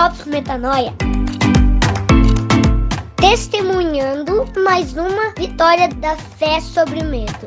Drops Metanoia. Testemunhando mais uma vitória da fé sobre o medo.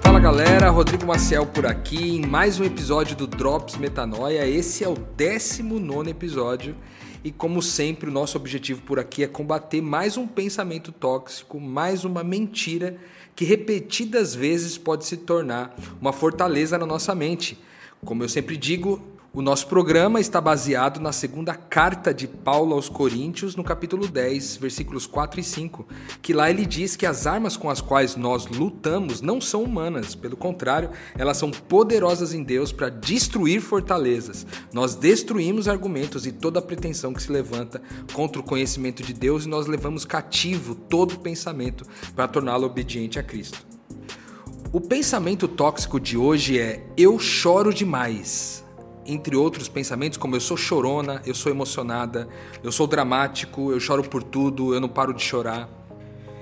Fala galera, Rodrigo Maciel por aqui em mais um episódio do Drops Metanoia. Esse é o 19 episódio e, como sempre, o nosso objetivo por aqui é combater mais um pensamento tóxico, mais uma mentira que repetidas vezes pode se tornar uma fortaleza na nossa mente. Como eu sempre digo, o nosso programa está baseado na segunda carta de Paulo aos Coríntios, no capítulo 10, versículos 4 e 5, que lá ele diz que as armas com as quais nós lutamos não são humanas, pelo contrário, elas são poderosas em Deus para destruir fortalezas. Nós destruímos argumentos e toda pretensão que se levanta contra o conhecimento de Deus e nós levamos cativo todo pensamento para torná-lo obediente a Cristo. O pensamento tóxico de hoje é: eu choro demais entre outros pensamentos, como eu sou chorona, eu sou emocionada, eu sou dramático, eu choro por tudo, eu não paro de chorar.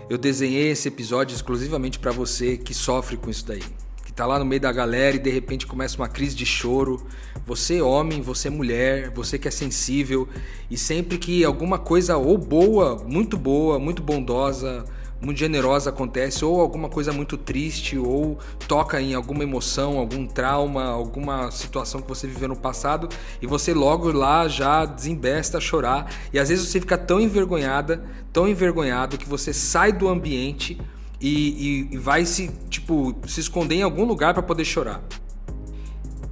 Eu desenhei esse episódio exclusivamente para você que sofre com isso daí, que tá lá no meio da galera e de repente começa uma crise de choro. Você homem, você mulher, você que é sensível e sempre que alguma coisa ou boa, muito boa, muito bondosa, muito generosa acontece, ou alguma coisa muito triste, ou toca em alguma emoção, algum trauma, alguma situação que você viveu no passado, e você logo lá já desembesta a chorar, e às vezes você fica tão envergonhada, tão envergonhado, que você sai do ambiente e, e, e vai se, tipo, se esconder em algum lugar para poder chorar.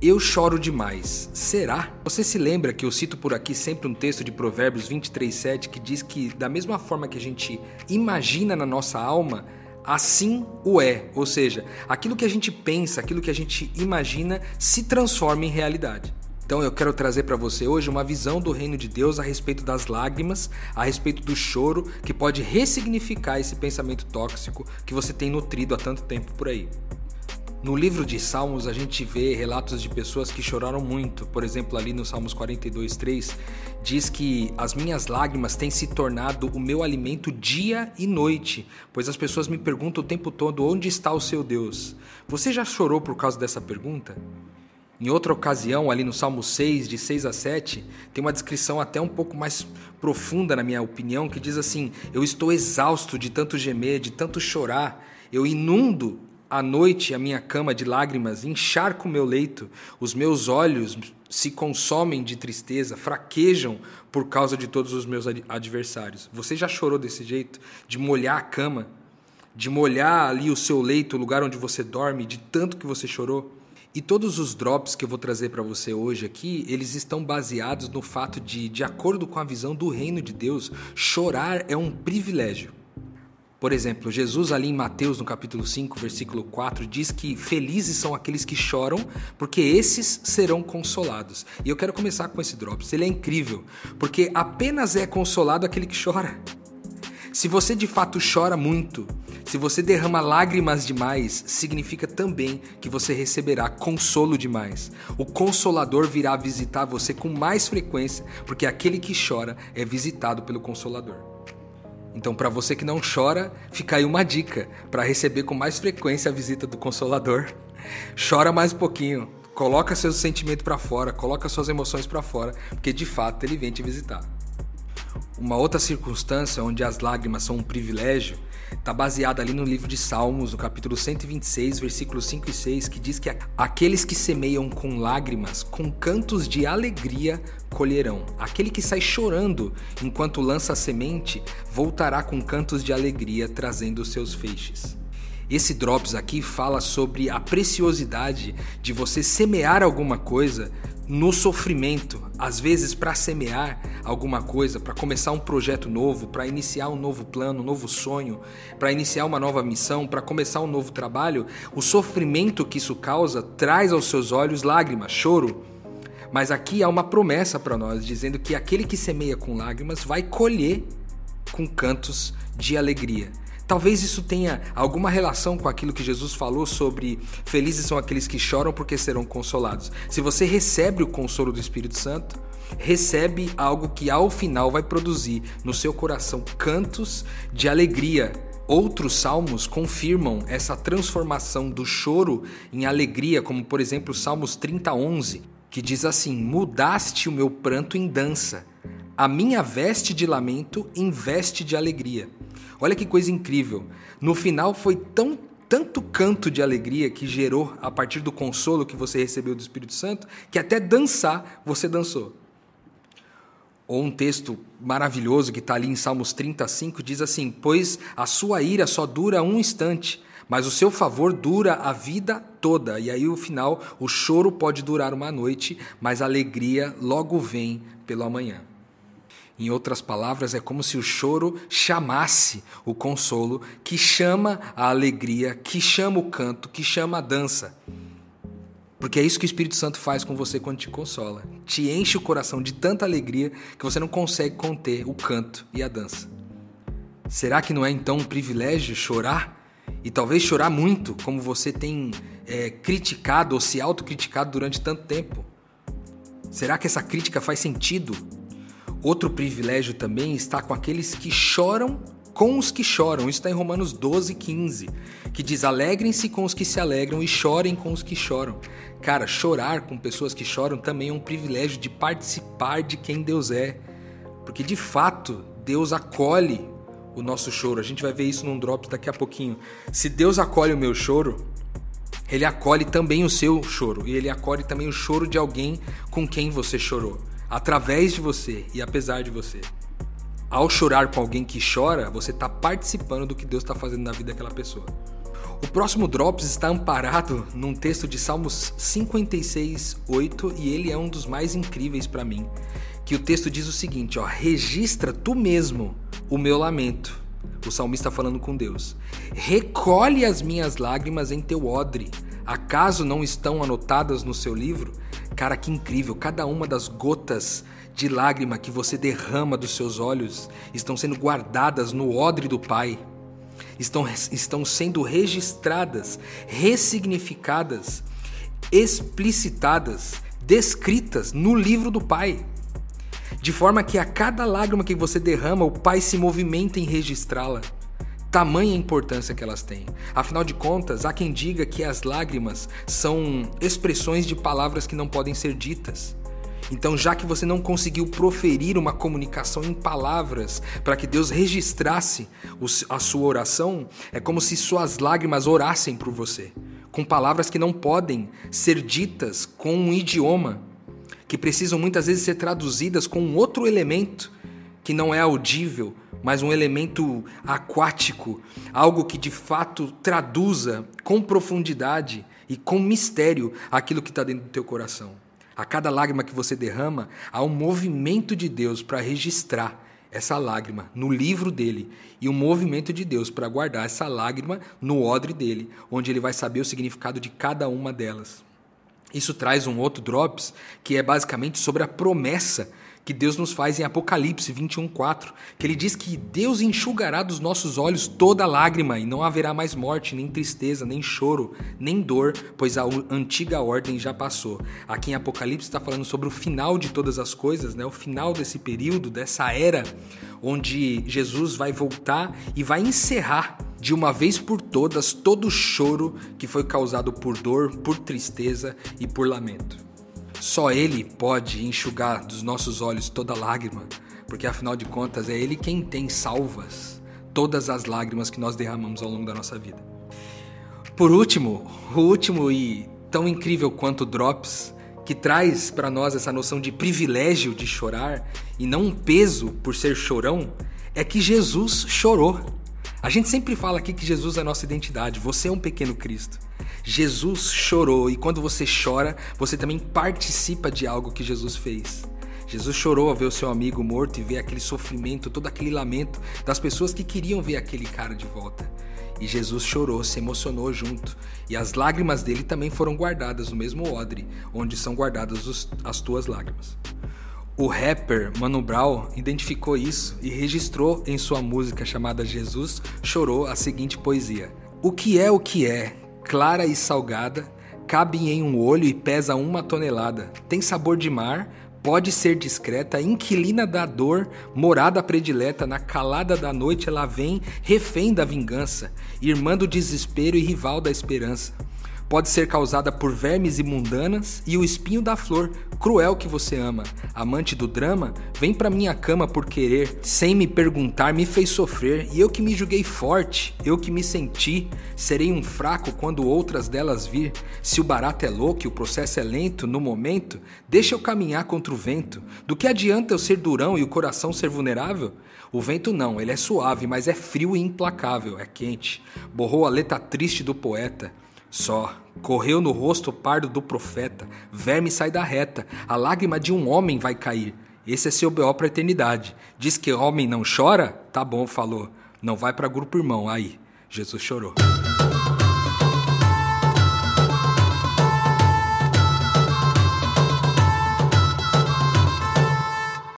Eu choro demais. Será? Você se lembra que eu cito por aqui sempre um texto de Provérbios 23:7 que diz que da mesma forma que a gente imagina na nossa alma, assim o é. Ou seja, aquilo que a gente pensa, aquilo que a gente imagina se transforma em realidade. Então eu quero trazer para você hoje uma visão do reino de Deus a respeito das lágrimas, a respeito do choro, que pode ressignificar esse pensamento tóxico que você tem nutrido há tanto tempo por aí. No livro de Salmos, a gente vê relatos de pessoas que choraram muito. Por exemplo, ali no Salmos 42, 3, diz que as minhas lágrimas têm se tornado o meu alimento dia e noite, pois as pessoas me perguntam o tempo todo onde está o seu Deus. Você já chorou por causa dessa pergunta? Em outra ocasião, ali no Salmo 6, de 6 a 7, tem uma descrição até um pouco mais profunda, na minha opinião, que diz assim: Eu estou exausto de tanto gemer, de tanto chorar, eu inundo à noite a minha cama de lágrimas, encharco meu leito, os meus olhos se consomem de tristeza, fraquejam por causa de todos os meus adversários. Você já chorou desse jeito? De molhar a cama? De molhar ali o seu leito, o lugar onde você dorme, de tanto que você chorou? E todos os drops que eu vou trazer para você hoje aqui, eles estão baseados no fato de, de acordo com a visão do reino de Deus, chorar é um privilégio. Por exemplo, Jesus ali em Mateus, no capítulo 5, versículo 4, diz que felizes são aqueles que choram, porque esses serão consolados. E eu quero começar com esse drops. Ele é incrível, porque apenas é consolado aquele que chora. Se você de fato chora muito, se você derrama lágrimas demais, significa também que você receberá consolo demais. O consolador virá visitar você com mais frequência, porque aquele que chora é visitado pelo consolador. Então, para você que não chora, fica aí uma dica para receber com mais frequência a visita do Consolador. Chora mais um pouquinho, coloca seus sentimentos para fora, coloca suas emoções para fora, porque de fato ele vem te visitar. Uma outra circunstância onde as lágrimas são um privilégio está baseada ali no livro de Salmos, no capítulo 126, versículos 5 e 6, que diz que aqueles que semeiam com lágrimas, com cantos de alegria colherão. Aquele que sai chorando enquanto lança a semente, voltará com cantos de alegria, trazendo seus feixes. Esse Drops aqui fala sobre a preciosidade de você semear alguma coisa no sofrimento, às vezes para semear alguma coisa, para começar um projeto novo, para iniciar um novo plano, um novo sonho, para iniciar uma nova missão, para começar um novo trabalho, o sofrimento que isso causa traz aos seus olhos lágrimas, choro. Mas aqui há uma promessa para nós, dizendo que aquele que semeia com lágrimas vai colher com cantos de alegria. Talvez isso tenha alguma relação com aquilo que Jesus falou sobre felizes são aqueles que choram porque serão consolados. Se você recebe o consolo do Espírito Santo, recebe algo que ao final vai produzir no seu coração cantos de alegria Outros salmos confirmam essa transformação do choro em alegria, como por exemplo Salmos 30, 11, que diz assim: Mudaste o meu pranto em dança, a minha veste de lamento em veste de alegria. Olha que coisa incrível. No final foi tão tanto canto de alegria que gerou a partir do consolo que você recebeu do Espírito Santo, que até dançar você dançou. Ou um texto maravilhoso que está ali em Salmos 35 diz assim: Pois a sua ira só dura um instante, mas o seu favor dura a vida toda. E aí, o final, o choro pode durar uma noite, mas a alegria logo vem pelo amanhã. Em outras palavras, é como se o choro chamasse o consolo, que chama a alegria, que chama o canto, que chama a dança. Porque é isso que o Espírito Santo faz com você quando te consola. Te enche o coração de tanta alegria que você não consegue conter o canto e a dança. Será que não é então um privilégio chorar? E talvez chorar muito, como você tem é, criticado ou se autocriticado durante tanto tempo? Será que essa crítica faz sentido? Outro privilégio também está com aqueles que choram com os que choram. Isso está em Romanos 12, 15, que diz: Alegrem-se com os que se alegram e chorem com os que choram. Cara, chorar com pessoas que choram também é um privilégio de participar de quem Deus é. Porque de fato, Deus acolhe o nosso choro. A gente vai ver isso num Drops daqui a pouquinho. Se Deus acolhe o meu choro, ele acolhe também o seu choro. E ele acolhe também o choro de alguém com quem você chorou. Através de você e apesar de você ao chorar com alguém que chora, você está participando do que Deus está fazendo na vida daquela pessoa. O próximo Drops está amparado num texto de Salmos 56, 8, e ele é um dos mais incríveis para mim. Que o texto diz o seguinte: ó, registra tu mesmo o meu lamento. O salmista falando com Deus. Recolhe as minhas lágrimas em teu odre. Acaso não estão anotadas no seu livro? Cara, que incrível! Cada uma das gotas de lágrima que você derrama dos seus olhos estão sendo guardadas no odre do Pai, estão, estão sendo registradas, ressignificadas, explicitadas, descritas no livro do Pai. De forma que a cada lágrima que você derrama, o Pai se movimenta em registrá-la. Tamanha importância que elas têm. Afinal de contas, há quem diga que as lágrimas são expressões de palavras que não podem ser ditas. Então, já que você não conseguiu proferir uma comunicação em palavras para que Deus registrasse a sua oração, é como se suas lágrimas orassem por você, com palavras que não podem ser ditas com um idioma, que precisam muitas vezes ser traduzidas com um outro elemento que não é audível, mas um elemento aquático, algo que de fato traduza com profundidade e com mistério aquilo que está dentro do teu coração. A cada lágrima que você derrama, há um movimento de Deus para registrar essa lágrima no livro dele e um movimento de Deus para guardar essa lágrima no odre dele, onde ele vai saber o significado de cada uma delas. Isso traz um outro drops que é basicamente sobre a promessa que Deus nos faz em Apocalipse 21:4, que ele diz que Deus enxugará dos nossos olhos toda lágrima e não haverá mais morte, nem tristeza, nem choro, nem dor, pois a antiga ordem já passou. Aqui em Apocalipse está falando sobre o final de todas as coisas, né? O final desse período, dessa era onde Jesus vai voltar e vai encerrar de uma vez por todas todo o choro que foi causado por dor, por tristeza e por lamento. Só Ele pode enxugar dos nossos olhos toda lágrima, porque afinal de contas é Ele quem tem salvas todas as lágrimas que nós derramamos ao longo da nossa vida. Por último, o último e tão incrível quanto Drops, que traz para nós essa noção de privilégio de chorar e não um peso por ser chorão, é que Jesus chorou. A gente sempre fala aqui que Jesus é a nossa identidade, você é um pequeno Cristo. Jesus chorou e quando você chora, você também participa de algo que Jesus fez. Jesus chorou ao ver o seu amigo morto e ver aquele sofrimento, todo aquele lamento das pessoas que queriam ver aquele cara de volta. E Jesus chorou, se emocionou junto, e as lágrimas dele também foram guardadas no mesmo odre, onde são guardadas os, as tuas lágrimas. O rapper Mano Brown identificou isso e registrou em sua música chamada Jesus Chorou a seguinte poesia: O que é o que é, clara e salgada, cabe em um olho e pesa uma tonelada. Tem sabor de mar, Pode ser discreta, inquilina da dor, morada predileta, na calada da noite ela vem, refém da vingança, irmã do desespero e rival da esperança pode ser causada por vermes imundanas e o espinho da flor, cruel que você ama. Amante do drama, vem pra minha cama por querer, sem me perguntar, me fez sofrer, e eu que me julguei forte, eu que me senti, serei um fraco quando outras delas vir. Se o barato é louco e o processo é lento, no momento, deixa eu caminhar contra o vento. Do que adianta eu ser durão e o coração ser vulnerável? O vento não, ele é suave, mas é frio e implacável, é quente. Borrou a letra triste do poeta. Só correu no rosto pardo do profeta, verme sai da reta, a lágrima de um homem vai cair. Esse é seu B.O. pra eternidade. Diz que homem não chora? Tá bom, falou. Não vai para grupo irmão, aí. Jesus chorou.